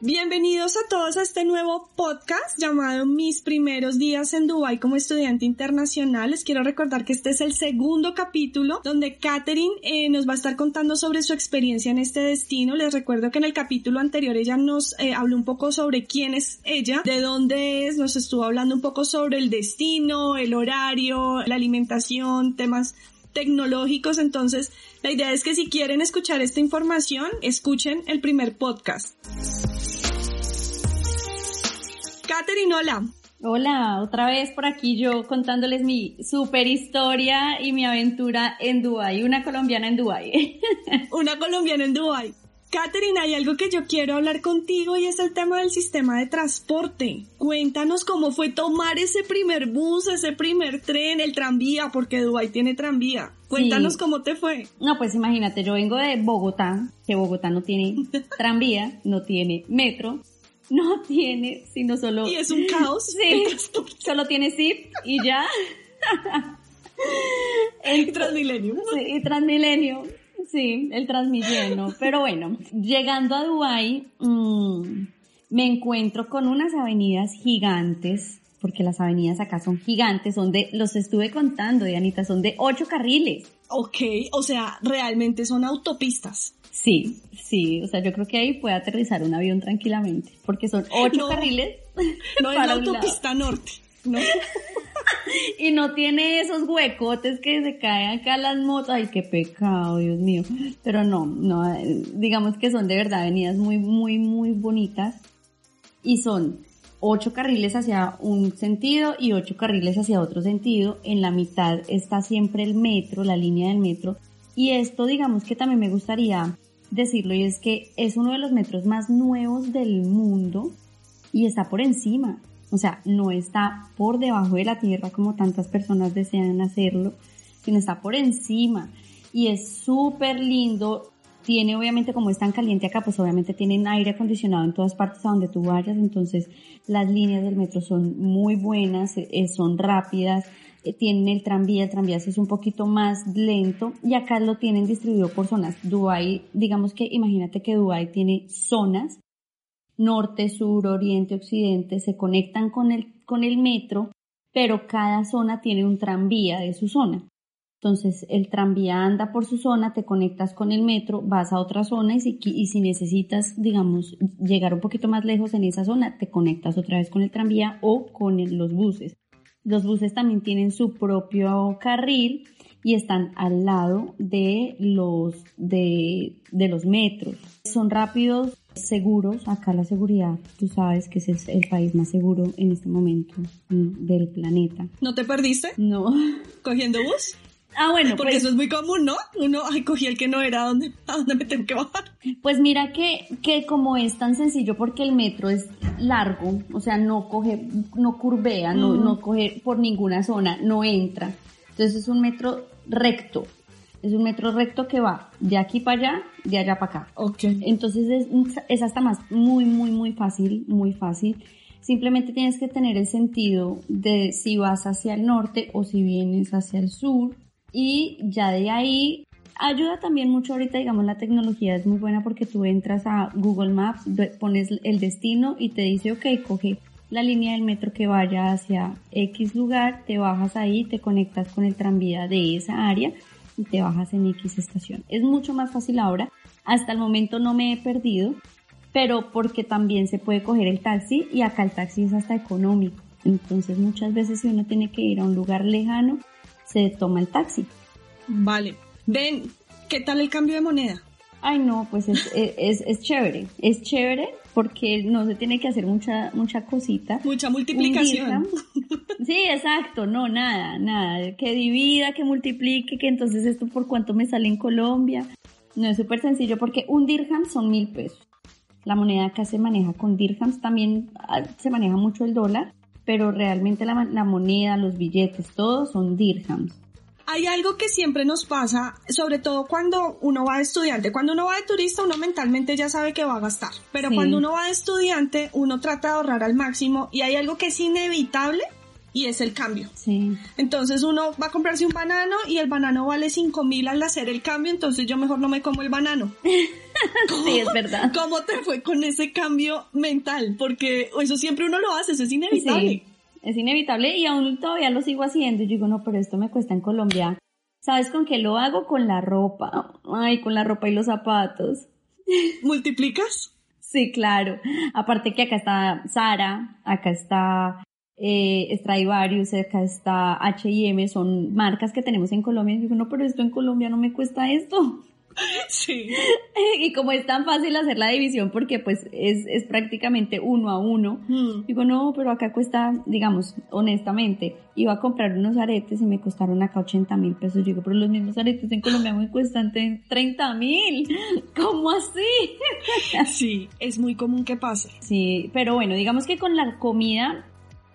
Bienvenidos a todos a este nuevo podcast llamado Mis primeros días en Dubai como estudiante internacional. Les quiero recordar que este es el segundo capítulo donde Katherine eh, nos va a estar contando sobre su experiencia en este destino. Les recuerdo que en el capítulo anterior ella nos eh, habló un poco sobre quién es ella, de dónde es, nos estuvo hablando un poco sobre el destino, el horario, la alimentación, temas tecnológicos. Entonces, la idea es que si quieren escuchar esta información, escuchen el primer podcast. Katherine, hola. Hola, otra vez por aquí yo contándoles mi super historia y mi aventura en Dubai, una colombiana en Dubai. una colombiana en Dubai. Katherine, hay algo que yo quiero hablar contigo y es el tema del sistema de transporte. Cuéntanos cómo fue tomar ese primer bus, ese primer tren, el tranvía, porque Dubai tiene tranvía. Cuéntanos cómo te fue. No, pues imagínate, yo vengo de Bogotá, que Bogotá no tiene tranvía, no tiene metro, no tiene, sino solo... Y es un caos. Sí, solo tiene zip y ya. el Transmilenio. Sí, y Transmilenio. Sí, el Transmilenio. Pero bueno, llegando a Dubai, mmm, me encuentro con unas avenidas gigantes, porque las avenidas acá son gigantes, son de, los estuve contando, Dianita, son de ocho carriles. Ok, o sea, realmente son autopistas. Sí, sí, o sea, yo creo que ahí puede aterrizar un avión tranquilamente, porque son ocho carriles. No es la autopista norte, ¿no? y no tiene esos huecotes que se caen acá las motos. Ay, qué pecado, Dios mío. Pero no, no, digamos que son de verdad avenidas muy, muy, muy bonitas. Y son ocho carriles hacia un sentido y ocho carriles hacia otro sentido. En la mitad está siempre el metro, la línea del metro. Y esto, digamos que también me gustaría decirlo y es que es uno de los metros más nuevos del mundo y está por encima. O sea, no está por debajo de la tierra como tantas personas desean hacerlo, sino está por encima. Y es súper lindo. Tiene obviamente como es tan caliente acá, pues obviamente tienen aire acondicionado en todas partes a donde tú vayas. Entonces las líneas del metro son muy buenas, eh, son rápidas tienen el tranvía, el tranvía es un poquito más lento y acá lo tienen distribuido por zonas. Dubai, digamos que imagínate que Dubai tiene zonas, norte, sur, oriente, occidente, se conectan con el, con el metro, pero cada zona tiene un tranvía de su zona. Entonces el tranvía anda por su zona, te conectas con el metro, vas a otra zona y si, y si necesitas, digamos, llegar un poquito más lejos en esa zona, te conectas otra vez con el tranvía o con los buses. Los buses también tienen su propio carril y están al lado de los, de, los metros. Son rápidos, seguros. Acá la seguridad, tú sabes que ese es el país más seguro en este momento del planeta. ¿No te perdiste? No. ¿Cogiendo bus? Ah, bueno. Porque pues eso es muy común, ¿no? Uno, ay, cogí el que no era, ¿a dónde, a dónde me tengo que bajar? Pues mira que, que como es tan sencillo porque el metro es largo, o sea, no coge, no curvea, no, no coge por ninguna zona, no entra. Entonces es un metro recto. Es un metro recto que va de aquí para allá, de allá para acá. Ok. Entonces es, es hasta más, muy, muy, muy fácil, muy fácil. Simplemente tienes que tener el sentido de si vas hacia el norte o si vienes hacia el sur y ya de ahí ayuda también mucho ahorita, digamos, la tecnología es muy buena porque tú entras a Google Maps, pones el destino y te dice, ok, coge la línea del metro que vaya hacia X lugar, te bajas ahí, te conectas con el tranvía de esa área y te bajas en X estación. Es mucho más fácil ahora. Hasta el momento no me he perdido, pero porque también se puede coger el taxi y acá el taxi es hasta económico. Entonces muchas veces si uno tiene que ir a un lugar lejano, se toma el taxi. Vale. Ven, ¿qué tal el cambio de moneda? Ay, no, pues es, es, es, chévere. Es chévere porque no se tiene que hacer mucha, mucha cosita. Mucha multiplicación. Sí, exacto, no, nada, nada, que divida, que multiplique, que entonces esto por cuánto me sale en Colombia. No es súper sencillo porque un dirham son mil pesos. La moneda acá se maneja con dirhams, también ah, se maneja mucho el dólar, pero realmente la, la moneda, los billetes, todos son dirhams hay algo que siempre nos pasa, sobre todo cuando uno va de estudiante. Cuando uno va de turista, uno mentalmente ya sabe que va a gastar. Pero cuando uno va de estudiante, uno trata de ahorrar al máximo y hay algo que es inevitable y es el cambio. Sí. Entonces uno va a comprarse un banano y el banano vale 5 mil al hacer el cambio, entonces yo mejor no me como el banano. sí, es verdad. ¿Cómo te fue con ese cambio mental? Porque eso siempre uno lo hace, eso es inevitable es inevitable y aún todavía lo sigo haciendo. Y digo, no, pero esto me cuesta en Colombia. ¿Sabes con qué lo hago? Con la ropa. Ay, con la ropa y los zapatos. ¿Multiplicas? Sí, claro. Aparte que acá está Sara, acá está eh, Stradivarius, acá está H&M, son marcas que tenemos en Colombia. Y digo, no, pero esto en Colombia no me cuesta esto. Sí. Y como es tan fácil hacer la división porque pues es, es prácticamente uno a uno, mm. digo, no, pero acá cuesta, digamos, honestamente, iba a comprar unos aretes y me costaron acá 80 mil pesos. Digo, pero los mismos aretes en Colombia me cuestan 30 mil. ¿Cómo así? Sí, es muy común que pase. Sí, pero bueno, digamos que con la comida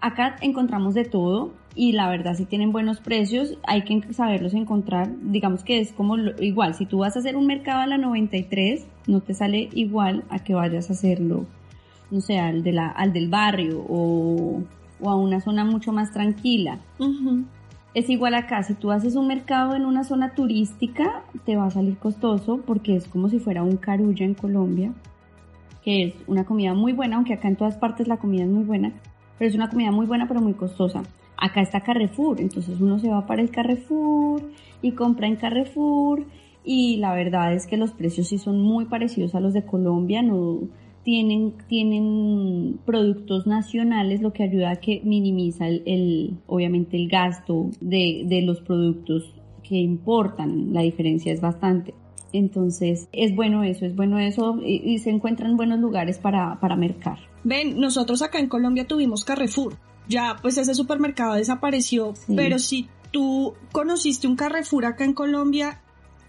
acá encontramos de todo y la verdad si tienen buenos precios, hay que saberlos encontrar. Digamos que es como igual, si tú vas a hacer un mercado a la 93, no te sale igual a que vayas a hacerlo, no sé, al, de la, al del barrio o, a una zona mucho más tranquila. Es igual acá, si tú haces un mercado en una zona turística, te va a salir costoso porque es como si fuera un carulla en Colombia, que es una comida muy buena, aunque acá en todas partes la comida es muy buena, pero es una comida muy buena pero muy costosa acá está Carrefour, entonces uno se va para el Carrefour y compra en Carrefour y la verdad es que los precios sí son muy parecidos a los de Colombia, no tienen, tienen productos nacionales, lo que ayuda a que minimiza el, obviamente el gasto de, de los productos que importan, la diferencia es bastante. Entonces, es bueno eso, es bueno eso y, se encuentran buenos lugares para, para mercar. Ven, nosotros acá en Colombia tuvimos Carrefour ya pues ese supermercado desapareció, pero si tú conociste un Carrefour acá en Colombia,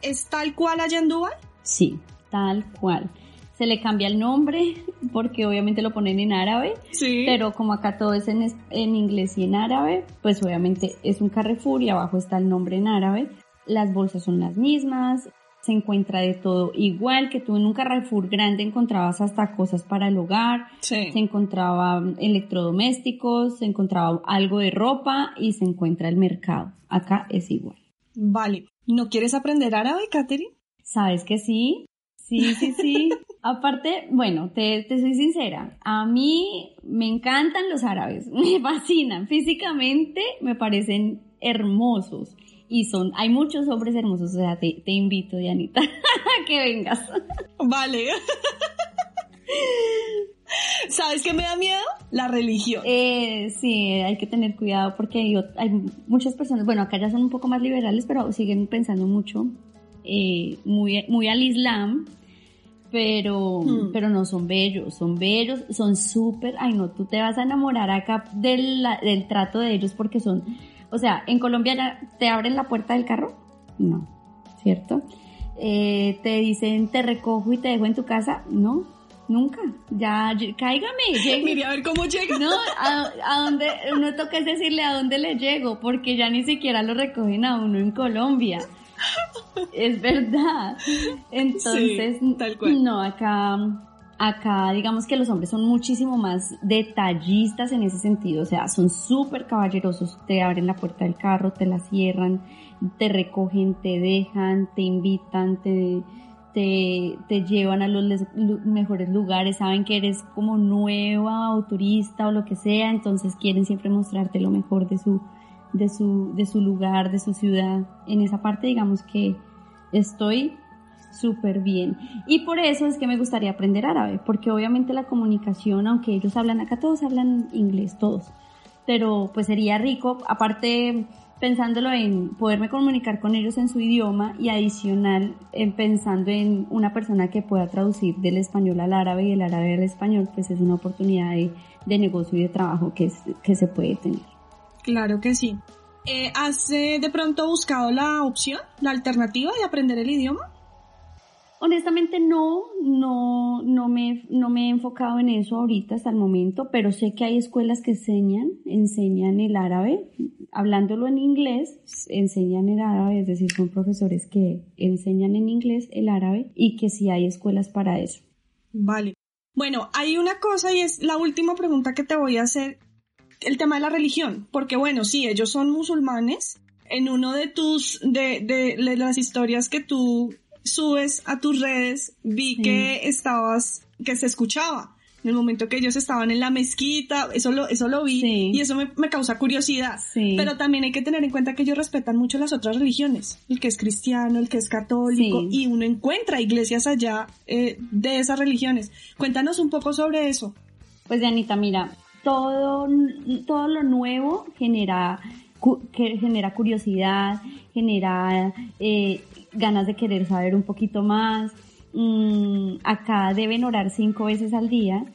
¿es tal cual allá en Dubai? Sí, tal cual. Se le cambia el nombre porque obviamente lo ponen en árabe, sí. pero como acá todo es en, en inglés y en árabe, pues obviamente es un Carrefour y abajo está el nombre en árabe. Las bolsas son las mismas, se encuentra de todo. Igual que tú en un Carrefour grande encontrabas hasta cosas para el hogar, se encontraba electrodomésticos, se encontraba algo de ropa y se encuentra el mercado. Acá es igual. Vale. ¿No quieres aprender árabe, Katherine? Sabes que sí. Sí, sí, sí. Aparte, bueno, te, te soy sincera. A mí me encantan los árabes. Me fascinan. Físicamente me parecen hermosos y son, hay muchos hombres hermosos, o sea, te, te invito, Dianita, a que vengas. Vale. ¿Sabes qué me da miedo? La religión. Eh, sí, hay que tener cuidado porque hay, muchas personas, bueno, acá ya son un poco más liberales, pero siguen pensando mucho, eh, muy, muy al Islam, pero, hmm. pero no son bellos, son bellos, son súper, ay no, tú te vas a enamorar acá del, del trato de ellos porque son o sea, en Colombia te abren la puerta del carro. No, ¿cierto? Eh, te dicen te recojo y te dejo en tu casa. No, nunca. Ya, cáigame, llegue. Mire a ver cómo llega. No, a, dónde, uno toca es decirle a dónde le llego, porque ya ni siquiera lo recogen a uno en Colombia. Es verdad. Entonces, tal cual. no, acá Acá digamos que los hombres son muchísimo más detallistas en ese sentido, o sea, son súper caballerosos, te abren la puerta del carro, te la cierran, te recogen, te dejan, te invitan, te, te, llevan a los mejores lugares, saben que eres como nueva o turista o lo que sea, entonces quieren siempre mostrarte lo mejor de su, de su, de su lugar, de su ciudad. En esa parte digamos que estoy súper bien. Y por eso es que me gustaría aprender árabe, porque obviamente la comunicación, aunque ellos hablan acá, todos hablan inglés, todos. Pero pues sería rico, aparte pensándolo en poderme comunicar con ellos en su idioma y adicional en pensando en una persona que pueda traducir del español al árabe y del árabe al español, pues es una oportunidad de, de negocio y de trabajo que, que se puede tener. Claro que sí. Eh, ¿Has eh, de pronto buscado la opción, la alternativa de aprender el idioma? Honestamente no, no, no me, no me he enfocado en eso ahorita hasta el momento, pero sé que hay escuelas que enseñan, enseñan el árabe, hablándolo en inglés, enseñan el árabe, es decir, son profesores que enseñan en inglés el árabe y que sí hay escuelas para eso. Vale. Bueno, hay una cosa y es la última pregunta que te voy a hacer, el tema de la religión, porque bueno, sí, ellos son musulmanes. En uno de tus, de, de, de las historias que tú subes a tus redes, vi que estabas, que se escuchaba. En el momento que ellos estaban en la mezquita, eso lo, eso lo vi y eso me, me, causa curiosidad. Pero también hay que tener en cuenta que ellos respetan mucho las otras religiones, el que es cristiano, el que es católico, y uno encuentra iglesias allá eh, de esas religiones. Cuéntanos un poco sobre eso. Pues, Anita, mira, todo, todo lo nuevo genera, genera curiosidad, genera eh, ganas de querer saber un poquito más. Mm, acá deben orar cinco veces al día.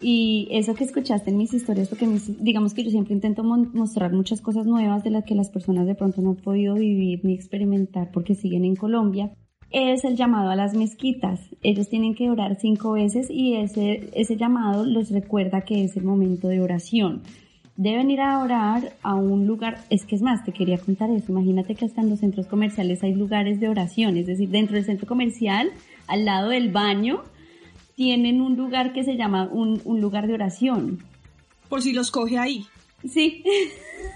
Y eso que escuchaste en mis historias, porque digamos que yo siempre intento mostrar muchas cosas nuevas de las que las personas de pronto no han podido vivir ni experimentar porque siguen en Colombia, es el llamado a las mezquitas. Ellos tienen que orar cinco veces y ese, ese llamado los recuerda que es el momento de oración deben ir a orar a un lugar, es que es más, te quería contar eso, imagínate que hasta en los centros comerciales hay lugares de oración, es decir, dentro del centro comercial, al lado del baño, tienen un lugar que se llama un, lugar de oración. Por si los coge ahí. Sí.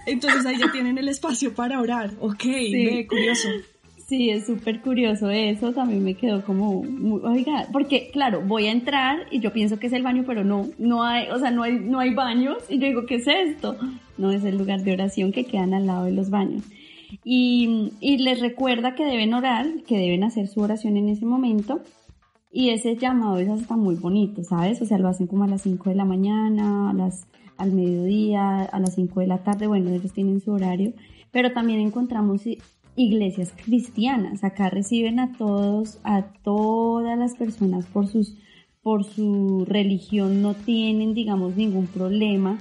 Entonces ahí ya tienen el espacio para orar. Ok, ve, curioso. Sí, es súper curioso eso, también me quedó como, oiga, porque claro, voy a entrar y yo pienso que es el baño, pero no, no hay, o sea, no hay, no hay baños y yo digo, ¿qué es esto? No, es el lugar de oración que quedan al lado de los baños. Y, y les recuerda que deben orar, que deben hacer su oración en ese momento. Y ese llamado es hasta muy bonito, ¿sabes? O sea, lo hacen como a las 5 de la mañana, a las, al mediodía, a las 5 de la tarde, bueno, ellos tienen su horario, pero también encontramos iglesias cristianas. Acá reciben a todos, a todas las personas por sus por su religión no tienen, digamos, ningún problema.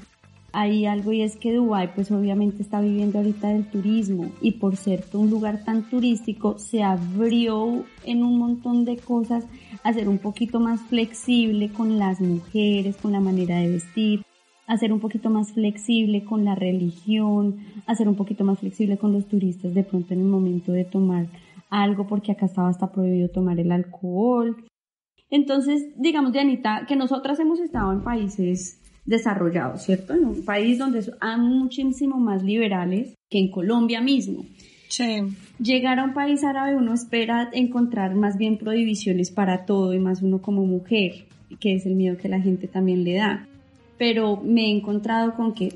Hay algo y es que Dubái pues obviamente está viviendo ahorita del turismo y por ser un lugar tan turístico se abrió en un montón de cosas a ser un poquito más flexible con las mujeres, con la manera de vestir, hacer un poquito más flexible con la religión, hacer un poquito más flexible con los turistas de pronto en el momento de tomar algo, porque acá estaba hasta prohibido tomar el alcohol. Entonces, digamos, Dianita, que nosotras hemos estado en países desarrollados, ¿cierto? En un país donde son muchísimo más liberales que en Colombia mismo. Sí. Llegar a un país árabe uno espera encontrar más bien prohibiciones para todo y más uno como mujer, que es el miedo que la gente también le da pero me he encontrado con que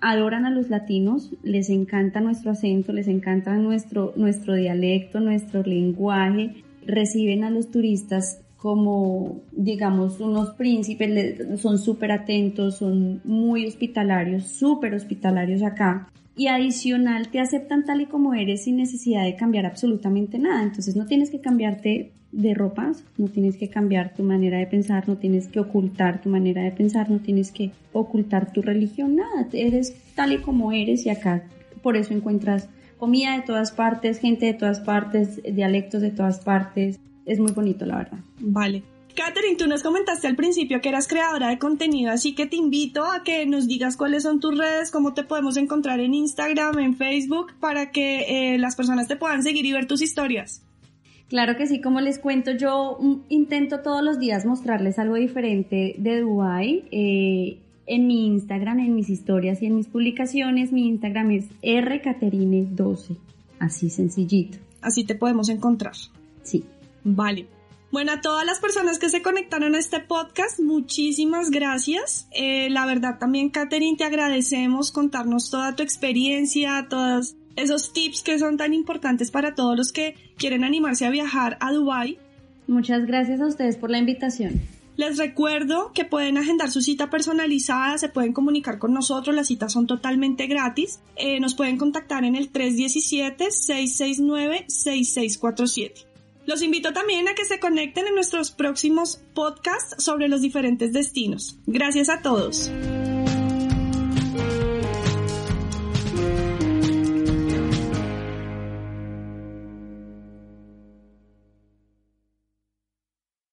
adoran a los latinos, les encanta nuestro acento, les encanta nuestro, nuestro dialecto, nuestro lenguaje, reciben a los turistas como, digamos, unos príncipes, son súper atentos, son muy hospitalarios, súper hospitalarios acá. Y adicional, te aceptan tal y como eres sin necesidad de cambiar absolutamente nada. Entonces no tienes que cambiarte de ropas, no tienes que cambiar tu manera de pensar, no tienes que ocultar tu manera de pensar, no tienes que ocultar tu religión, nada, eres tal y como eres y acá por eso encuentras comida de todas partes, gente de todas partes, dialectos de todas partes, es muy bonito la verdad. Vale. Catherine, tú nos comentaste al principio que eras creadora de contenido, así que te invito a que nos digas cuáles son tus redes, cómo te podemos encontrar en Instagram, en Facebook, para que eh, las personas te puedan seguir y ver tus historias. Claro que sí, como les cuento, yo mm, intento todos los días mostrarles algo diferente de Dubai. Eh, en mi Instagram, en mis historias y en mis publicaciones, mi Instagram es rcaterine12. Así sencillito. Así te podemos encontrar. Sí. Vale. Bueno, a todas las personas que se conectaron a este podcast, muchísimas gracias. Eh, la verdad también, Catherine, te agradecemos contarnos toda tu experiencia, todas esos tips que son tan importantes para todos los que quieren animarse a viajar a Dubai. Muchas gracias a ustedes por la invitación. Les recuerdo que pueden agendar su cita personalizada, se pueden comunicar con nosotros, las citas son totalmente gratis. Eh, nos pueden contactar en el 317-669-6647. Los invito también a que se conecten en nuestros próximos podcasts sobre los diferentes destinos. Gracias a todos.